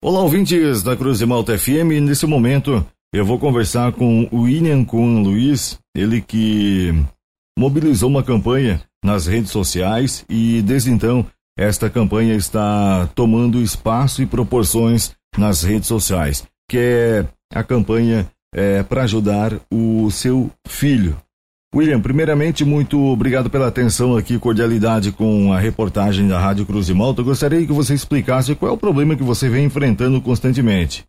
Olá, ouvintes da Cruz de Malta FM. Nesse momento, eu vou conversar com o William Kuhn Luiz, ele que mobilizou uma campanha nas redes sociais e desde então esta campanha está tomando espaço e proporções nas redes sociais, que é a campanha é, para ajudar o seu filho. William, primeiramente, muito obrigado pela atenção aqui, cordialidade com a reportagem da Rádio Cruz de Malta. Eu gostaria que você explicasse qual é o problema que você vem enfrentando constantemente.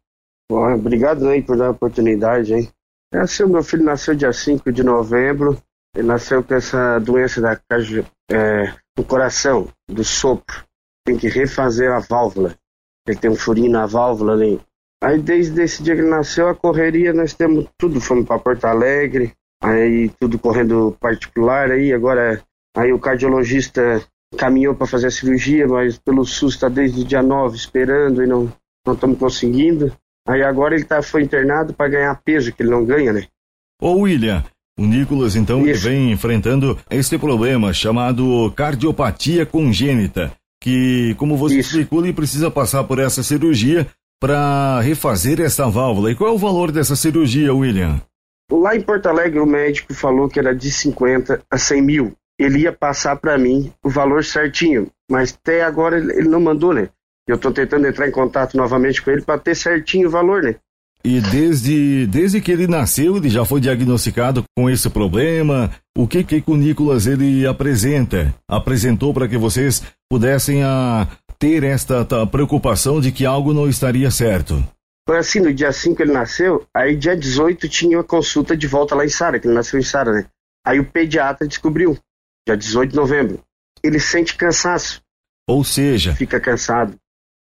Bom, obrigado aí por dar a oportunidade, hein? Nasceu, meu filho nasceu dia 5 de novembro. Ele nasceu com essa doença da é, do coração, do sopro. Tem que refazer a válvula. Ele tem um furinho na válvula ali. Aí desde esse dia que ele nasceu, a correria, nós temos tudo. Fomos para Porto Alegre, aí tudo correndo particular aí, agora aí o cardiologista caminhou para fazer a cirurgia, mas pelo SUS está desde o dia 9 esperando e não não estamos conseguindo. Aí agora ele tá, foi internado para ganhar peso, que ele não ganha, né? Ô William, o Nicolas então vem enfrentando este problema chamado cardiopatia congênita, que como você Isso. explicou, ele precisa passar por essa cirurgia para refazer essa válvula. E qual é o valor dessa cirurgia, William? Lá em Porto Alegre, o médico falou que era de 50 a 100 mil. Ele ia passar para mim o valor certinho, mas até agora ele não mandou, né? Eu estou tentando entrar em contato novamente com ele para ter certinho o valor, né? E desde, desde que ele nasceu, ele já foi diagnosticado com esse problema. O que que o Nicolas ele apresenta? Apresentou para que vocês pudessem a, ter esta preocupação de que algo não estaria certo? Foi assim, no dia 5 ele nasceu, aí dia 18 tinha uma consulta de volta lá em Sara, que ele nasceu em Sara, né? Aí o pediatra descobriu, dia 18 de novembro. Ele sente cansaço. Ou seja... Fica cansado.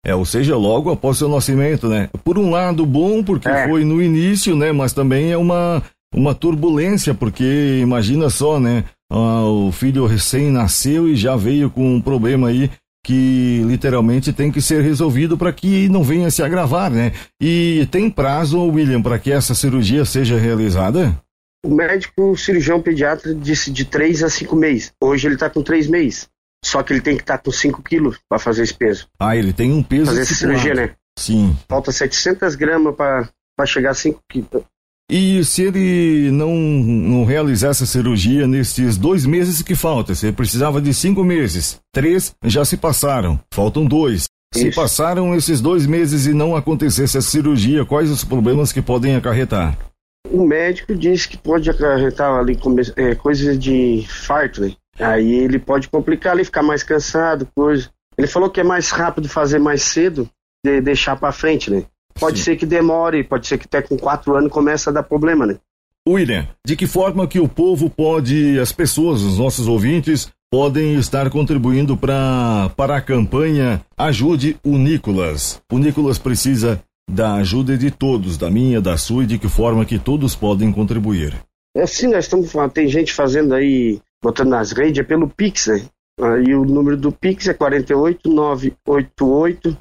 É, ou seja, logo após seu nascimento, né? Por um lado, bom, porque é. foi no início, né? Mas também é uma, uma turbulência, porque imagina só, né? Ah, o filho recém nasceu e já veio com um problema aí que literalmente tem que ser resolvido para que não venha a se agravar, né? E tem prazo, William, para que essa cirurgia seja realizada? O médico o cirurgião pediatra disse de três a cinco meses. Hoje ele está com três meses. Só que ele tem que estar tá com 5 quilos para fazer esse peso. Ah, ele tem um peso Fazer essa cirurgia, né? Sim. Falta 700 gramas para chegar a 5 quilos. E se ele não, não realizar essa cirurgia nesses dois meses que falta, você precisava de cinco meses, três já se passaram, faltam dois. Isso. Se passaram esses dois meses e não acontecesse a cirurgia, quais os problemas que podem acarretar? O médico disse que pode acarretar ali é, coisas de farto, né? Aí ele pode complicar ali, ficar mais cansado, coisa. Ele falou que é mais rápido fazer mais cedo, de deixar para frente, né? Pode Sim. ser que demore, pode ser que até com quatro anos comece a dar problema, né? William, de que forma que o povo pode, as pessoas, os nossos ouvintes, podem estar contribuindo pra, para a campanha Ajude o Nicolas? O Nicolas precisa da ajuda de todos, da minha, da sua e de que forma que todos podem contribuir. É sim, nós estamos tem gente fazendo aí, botando nas redes, é pelo Pix, né? Aí o número do Pix é 48988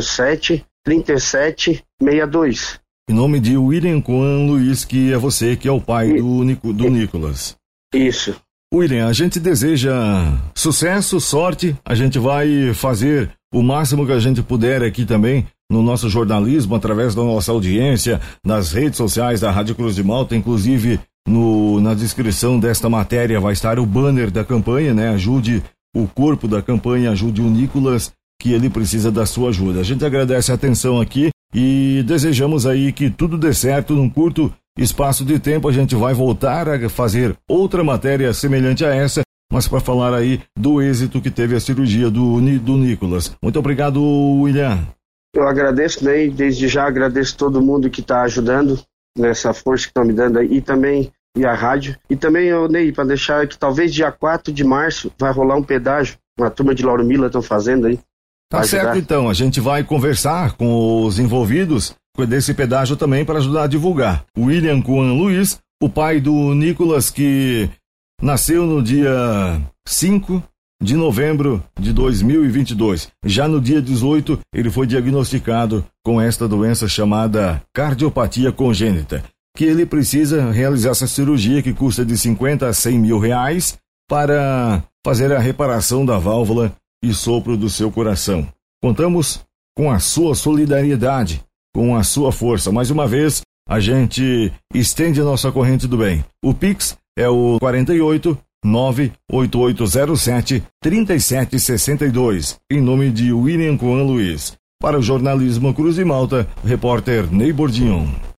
07 3762. Em nome de William Coan Luiz, que é você, que é o pai do, Nico, do Nicolas. Isso. William, a gente deseja sucesso, sorte. A gente vai fazer o máximo que a gente puder aqui também no nosso jornalismo, através da nossa audiência, nas redes sociais da Rádio Cruz de Malta, inclusive no, na descrição desta matéria vai estar o banner da campanha, né? Ajude o corpo da campanha, ajude o Nicolas que ele precisa da sua ajuda. A gente agradece a atenção aqui e desejamos aí que tudo dê certo num curto espaço de tempo. A gente vai voltar a fazer outra matéria semelhante a essa, mas para falar aí do êxito que teve a cirurgia do, do Nicolas. Muito obrigado, William. Eu agradeço, Ney, desde já agradeço todo mundo que está ajudando nessa força que estão me dando aí, e também e a rádio. E também, eu, Ney, para deixar que talvez dia 4 de março vai rolar um pedágio, uma turma de Lauro Mila estão fazendo aí. Tá certo, então. A gente vai conversar com os envolvidos desse pedágio também para ajudar a divulgar. William Juan Luiz, o pai do Nicolas, que nasceu no dia 5 de novembro de 2022. Já no dia 18, ele foi diagnosticado com esta doença chamada cardiopatia congênita, que ele precisa realizar essa cirurgia que custa de 50 a 100 mil reais para fazer a reparação da válvula e sopro do seu coração. Contamos com a sua solidariedade, com a sua força. Mais uma vez, a gente estende a nossa corrente do bem. O Pix é o 48 98807 3762, em nome de William Coan Luiz. Para o jornalismo Cruz e Malta, repórter Ney Bordinho.